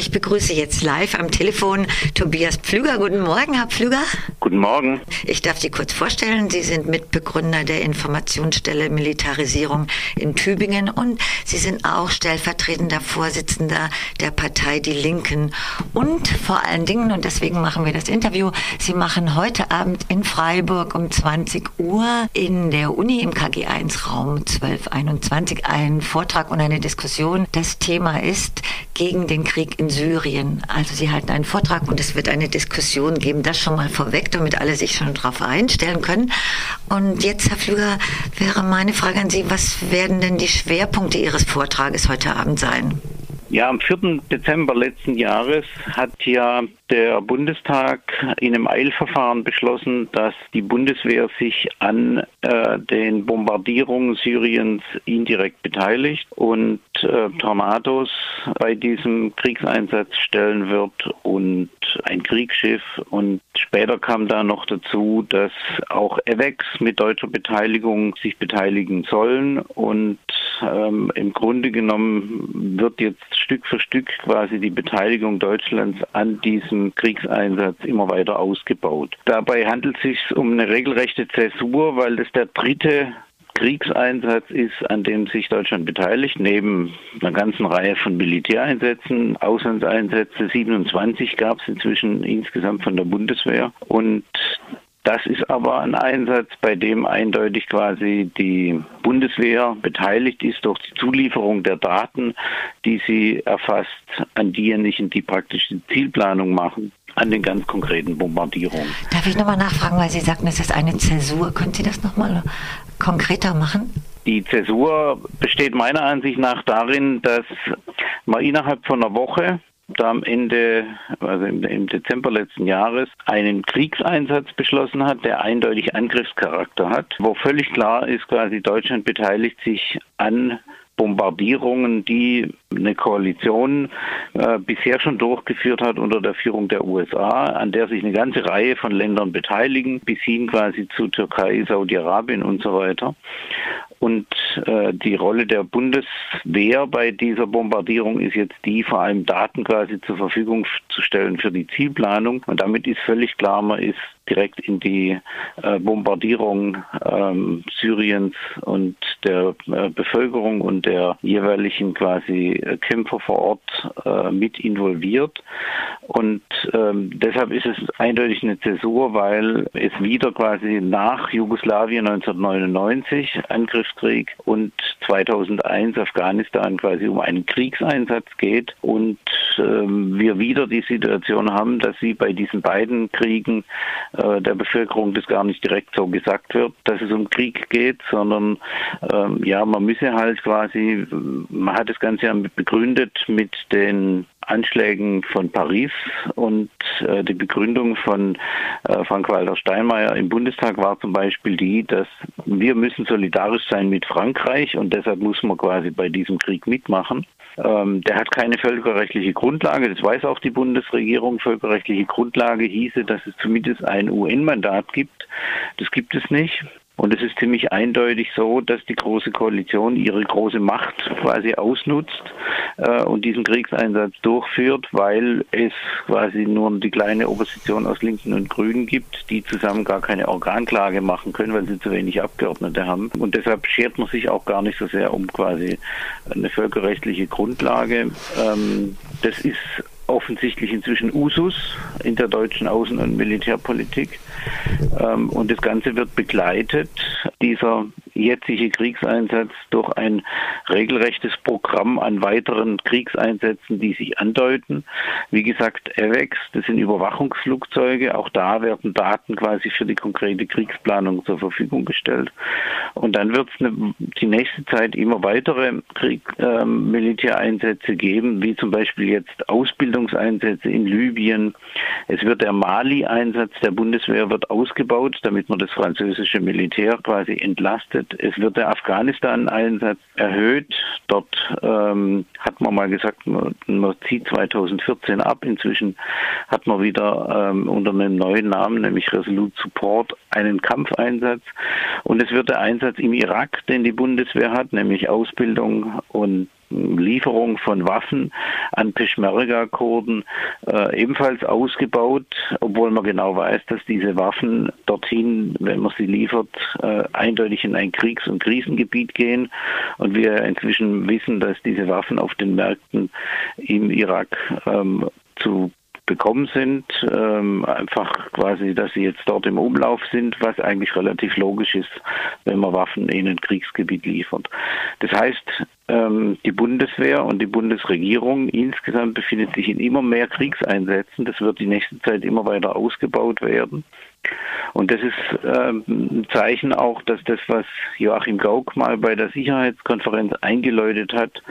Ich begrüße jetzt live am Telefon Tobias Pflüger. Guten Morgen, Herr Pflüger. Guten Morgen. Ich darf Sie kurz vorstellen. Sie sind Mitbegründer der Informationsstelle Militarisierung in Tübingen und Sie sind auch stellvertretender Vorsitzender der Partei Die Linken. Und vor allen Dingen, und deswegen machen wir das Interview, Sie machen heute Abend in Freiburg um 20 Uhr in der Uni im KG1 Raum 1221 einen Vortrag und eine Diskussion. Das Thema ist gegen den Krieg in Syrien. Also Sie halten einen Vortrag und es wird eine Diskussion geben. Das schon mal vorweg, damit alle sich schon darauf einstellen können. Und jetzt, Herr Flüger, wäre meine Frage an Sie, was werden denn die Schwerpunkte Ihres Vortrages heute Abend sein? Ja, am 4. Dezember letzten Jahres hat ja der Bundestag in einem Eilverfahren beschlossen, dass die Bundeswehr sich an äh, den Bombardierungen Syriens indirekt beteiligt und äh, Tornados bei diesem Kriegseinsatz stellen wird und ein Kriegsschiff. Und später kam da noch dazu, dass auch EVEX mit deutscher Beteiligung sich beteiligen sollen. Und ähm, im Grunde genommen wird jetzt Stück für Stück quasi die Beteiligung Deutschlands an diesem Kriegseinsatz immer weiter ausgebaut. Dabei handelt es sich um eine regelrechte Zäsur, weil das der dritte Kriegseinsatz ist, an dem sich Deutschland beteiligt, neben einer ganzen Reihe von Militäreinsätzen, Auslandseinsätze, 27 gab es inzwischen insgesamt von der Bundeswehr. Und das ist aber ein Einsatz, bei dem eindeutig quasi die Bundeswehr beteiligt ist durch die Zulieferung der Daten, die sie erfasst an diejenigen, die praktisch die Zielplanung machen an den ganz konkreten Bombardierungen. Darf ich nochmal nachfragen, weil Sie sagten, es ist eine Zäsur. Können Sie das nochmal konkreter machen? Die Zäsur besteht meiner Ansicht nach darin, dass man innerhalb von einer Woche da am Ende, also im, Dezember letzten Jahres, einen Kriegseinsatz beschlossen hat, der eindeutig Angriffscharakter hat, wo völlig klar ist, quasi Deutschland beteiligt sich an Bombardierungen, die eine Koalition äh, bisher schon durchgeführt hat unter der Führung der USA, an der sich eine ganze Reihe von Ländern beteiligen, bis hin quasi zu Türkei, Saudi-Arabien und so weiter. Und äh, die Rolle der Bundeswehr bei dieser Bombardierung ist jetzt die, vor allem Daten quasi zur Verfügung zu stellen für die Zielplanung. Und damit ist völlig klar, man ist direkt in die äh, Bombardierung ähm, Syriens und der äh, Bevölkerung und der jeweiligen quasi äh, Kämpfer vor Ort äh, mit involviert. Und ähm, deshalb ist es eindeutig eine Zäsur, weil es wieder quasi nach Jugoslawien 1999 Angriffskrieg und 2001 Afghanistan quasi um einen Kriegseinsatz geht und ähm, wir wieder die Situation haben, dass sie bei diesen beiden Kriegen äh, der Bevölkerung das gar nicht direkt so gesagt wird, dass es um Krieg geht, sondern ähm, ja, man müsse halt quasi, man hat das Ganze ja begründet mit den Anschlägen von Paris und äh, die Begründung von äh, Frank-Walter Steinmeier im Bundestag war zum Beispiel die, dass wir müssen solidarisch sein mit Frankreich und deshalb muss man quasi bei diesem Krieg mitmachen. Ähm, der hat keine völkerrechtliche Grundlage, das weiß auch die Bundesregierung. Völkerrechtliche Grundlage hieße, dass es zumindest ein UN-Mandat gibt. Das gibt es nicht. Und es ist ziemlich eindeutig so, dass die Große Koalition ihre große Macht quasi ausnutzt äh, und diesen Kriegseinsatz durchführt, weil es quasi nur die kleine Opposition aus Linken und Grünen gibt, die zusammen gar keine Organklage machen können, weil sie zu wenig Abgeordnete haben. Und deshalb schert man sich auch gar nicht so sehr um quasi eine völkerrechtliche Grundlage. Ähm, das ist offensichtlich inzwischen Usus in der deutschen Außen- und Militärpolitik. Ähm, und das Ganze wird begleitet, dieser jetzige Kriegseinsatz, durch ein regelrechtes Programm an weiteren Kriegseinsätzen, die sich andeuten. Wie gesagt, AVEX, das sind Überwachungsflugzeuge. Auch da werden Daten quasi für die konkrete Kriegsplanung zur Verfügung gestellt. Und dann wird es ne, die nächste Zeit immer weitere Krieg, äh, Militäreinsätze geben, wie zum Beispiel jetzt Ausbildungseinsätze in Libyen. Es wird der Mali-Einsatz der Bundeswehr wird ausgebaut, damit man das französische Militär quasi entlastet. Es wird der Afghanistan-Einsatz erhöht. Dort ähm, hat man mal gesagt, man, man, zieht 2014 ab. Inzwischen hat man wieder ähm, unter einem neuen Namen, nämlich Resolute Support, einen Kampfeinsatz. Und es wird der Einsatz im Irak, den die Bundeswehr hat, nämlich Ausbildung und Lieferung von Waffen an Peschmerga-Kurden äh, ebenfalls ausgebaut, obwohl man genau weiß, dass diese Waffen dorthin, wenn man sie liefert, äh, eindeutig in ein Kriegs- und Krisengebiet gehen. Und wir inzwischen wissen, dass diese Waffen auf den Märkten im Irak ähm, zu bekommen sind, ähm, einfach quasi, dass sie jetzt dort im Umlauf sind, was eigentlich relativ logisch ist, wenn man Waffen in ein Kriegsgebiet liefert. Das heißt, ähm, die Bundeswehr und die Bundesregierung insgesamt befindet sich in immer mehr Kriegseinsätzen. Das wird die nächste Zeit immer weiter ausgebaut werden. Und das ist ähm, ein Zeichen auch, dass das, was Joachim Gauck mal bei der Sicherheitskonferenz eingeläutet hat,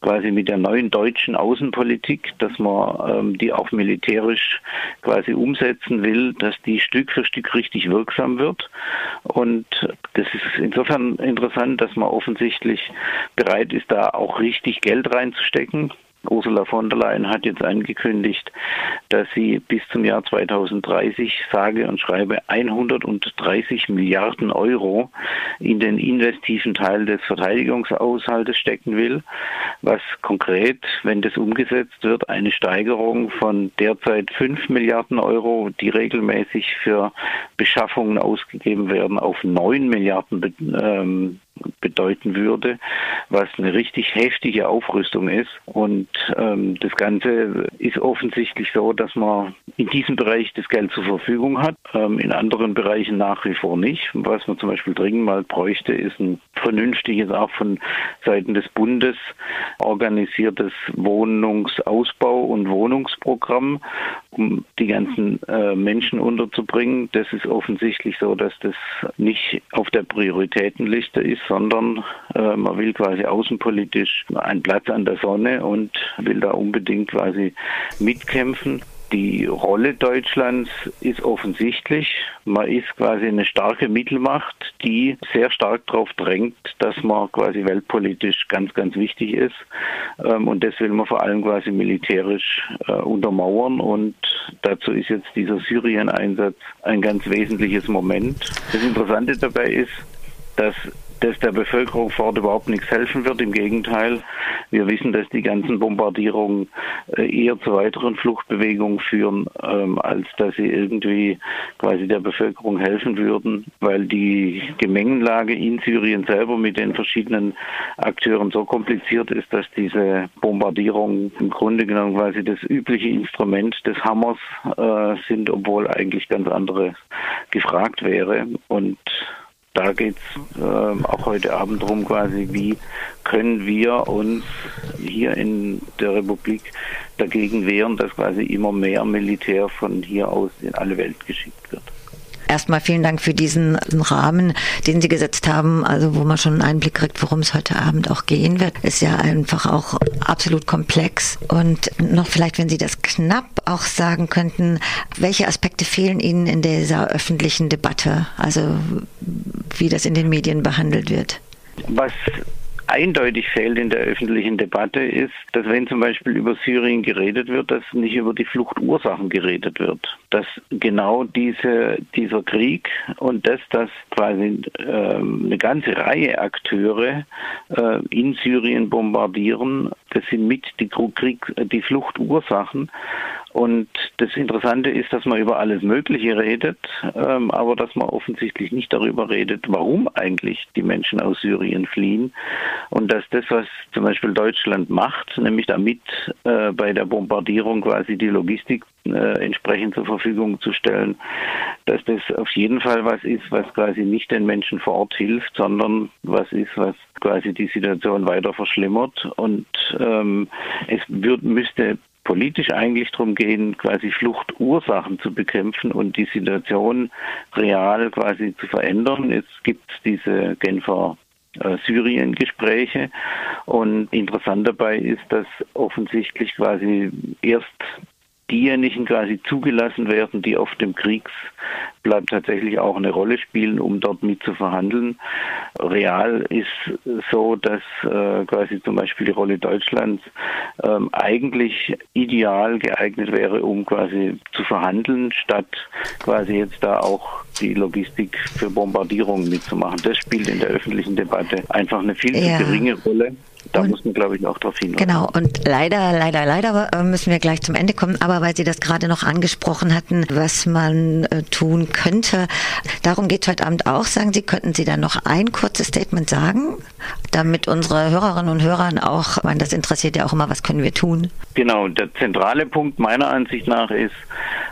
quasi mit der neuen deutschen Außenpolitik, dass man ähm, die auch militärisch quasi umsetzen will, dass die Stück für Stück richtig wirksam wird. Und das ist insofern interessant, dass man offensichtlich bereit ist, da auch richtig Geld reinzustecken. Ursula von der Leyen hat jetzt angekündigt, dass sie bis zum Jahr 2030 sage und schreibe 130 Milliarden Euro in den investiven Teil des Verteidigungshaushaltes stecken will, was konkret, wenn das umgesetzt wird, eine Steigerung von derzeit 5 Milliarden Euro, die regelmäßig für Beschaffungen ausgegeben werden, auf 9 Milliarden ähm, bedeuten würde, was eine richtig heftige Aufrüstung ist. Und ähm, das Ganze ist offensichtlich so, dass man in diesem Bereich das Geld zur Verfügung hat, ähm, in anderen Bereichen nach wie vor nicht. Was man zum Beispiel dringend mal bräuchte, ist ein vernünftiges, auch von Seiten des Bundes organisiertes Wohnungsausbau- und Wohnungsprogramm, die ganzen äh, Menschen unterzubringen. Das ist offensichtlich so, dass das nicht auf der Prioritätenliste ist, sondern äh, man will quasi außenpolitisch einen Platz an der Sonne und will da unbedingt quasi mitkämpfen. Die Rolle Deutschlands ist offensichtlich. Man ist quasi eine starke Mittelmacht, die sehr stark darauf drängt, dass man quasi weltpolitisch ganz, ganz wichtig ist. Ähm, und das will man vor allem quasi militärisch äh, untermauern. Und dazu ist jetzt dieser Syrien-Einsatz ein ganz wesentliches Moment. Das Interessante dabei ist, dass das der Bevölkerung vor Ort überhaupt nichts helfen wird. Im Gegenteil, wir wissen, dass die ganzen Bombardierungen äh, eher zu weiteren Fluchtbewegungen führen, ähm, als dass sie irgendwie quasi der Bevölkerung helfen würden, weil die Gemengenlage in Syrien selber mit den verschiedenen Akteuren so kompliziert ist, dass diese Bombardierungen im Grunde genommen quasi das übliche Instrument des Hammers äh, sind, obwohl eigentlich ganz andere gefragt wäre. Und da geht es äh, auch heute Abend darum, quasi, wie können wir uns hier in der Republik dagegen wehren, dass quasi immer mehr Militär von hier aus in alle Welt geschickt wird. Erstmal vielen Dank für diesen Rahmen, den Sie gesetzt haben, also wo man schon einen Einblick kriegt, worum es heute Abend auch gehen wird. Ist ja einfach auch absolut komplex. Und noch vielleicht, wenn Sie das knapp auch sagen könnten, welche Aspekte fehlen Ihnen in dieser öffentlichen Debatte? Also wie das in den Medien behandelt wird? Was eindeutig fehlt in der öffentlichen Debatte, ist, dass wenn zum Beispiel über Syrien geredet wird, dass nicht über die Fluchtursachen geredet wird. Dass genau diese, dieser Krieg und das, dass quasi äh, eine ganze Reihe Akteure äh, in Syrien bombardieren, das sind mit die, Krieg, die Fluchtursachen. Und das Interessante ist, dass man über alles Mögliche redet, ähm, aber dass man offensichtlich nicht darüber redet, warum eigentlich die Menschen aus Syrien fliehen. Und dass das, was zum Beispiel Deutschland macht, nämlich damit äh, bei der Bombardierung quasi die Logistik äh, entsprechend zur Verfügung zu stellen, dass das auf jeden Fall was ist, was quasi nicht den Menschen vor Ort hilft, sondern was ist, was quasi die Situation weiter verschlimmert. Und ähm, es wird, müsste politisch eigentlich darum gehen, quasi Fluchtursachen zu bekämpfen und die Situation real quasi zu verändern. Es gibt diese Genfer äh, Syrien-Gespräche und interessant dabei ist, dass offensichtlich quasi erst diejenigen quasi zugelassen werden, die auf dem Kriegsplatz tatsächlich auch eine Rolle spielen, um dort mit zu verhandeln. Real ist so, dass äh, quasi zum Beispiel die Rolle Deutschlands ähm, eigentlich ideal geeignet wäre, um quasi zu verhandeln, statt quasi jetzt da auch die Logistik für Bombardierungen mitzumachen. Das spielt in der öffentlichen Debatte einfach eine viel ja. zu geringe Rolle. Da und, muss man, glaube ich, auch darauf hinweisen. Genau, und leider, leider, leider äh, müssen wir gleich zum Ende kommen, aber weil Sie das gerade noch angesprochen hatten, was man äh, tun könnte, darum geht es heute Abend auch. Sagen Sie, könnten Sie da noch ein kurzes Statement sagen, damit unsere Hörerinnen und Hörer auch, man das interessiert ja auch immer, was können wir tun? Genau, der zentrale Punkt meiner Ansicht nach ist,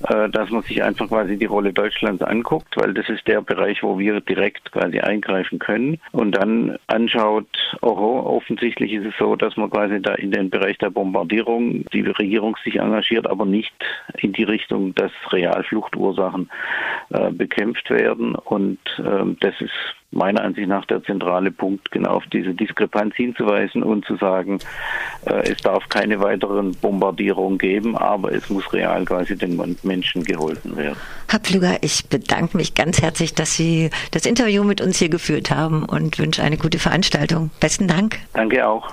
dass man sich einfach quasi die Rolle Deutschlands anguckt, weil das ist der Bereich, wo wir direkt quasi eingreifen können und dann anschaut, oh, offensichtlich ist es so, dass man quasi da in den Bereich der Bombardierung die Regierung sich engagiert, aber nicht in die Richtung, dass Realfluchtursachen äh, bekämpft werden und äh, das ist meiner Ansicht nach der zentrale Punkt, genau auf diese Diskrepanz hinzuweisen und zu sagen, äh, es darf keine weiteren Bombardierungen geben, aber es muss real quasi den Menschen geholfen werden. Herr Pflüger, ich bedanke mich ganz herzlich, dass Sie das Interview mit uns hier geführt haben und wünsche eine gute Veranstaltung. Besten Dank. Danke auch.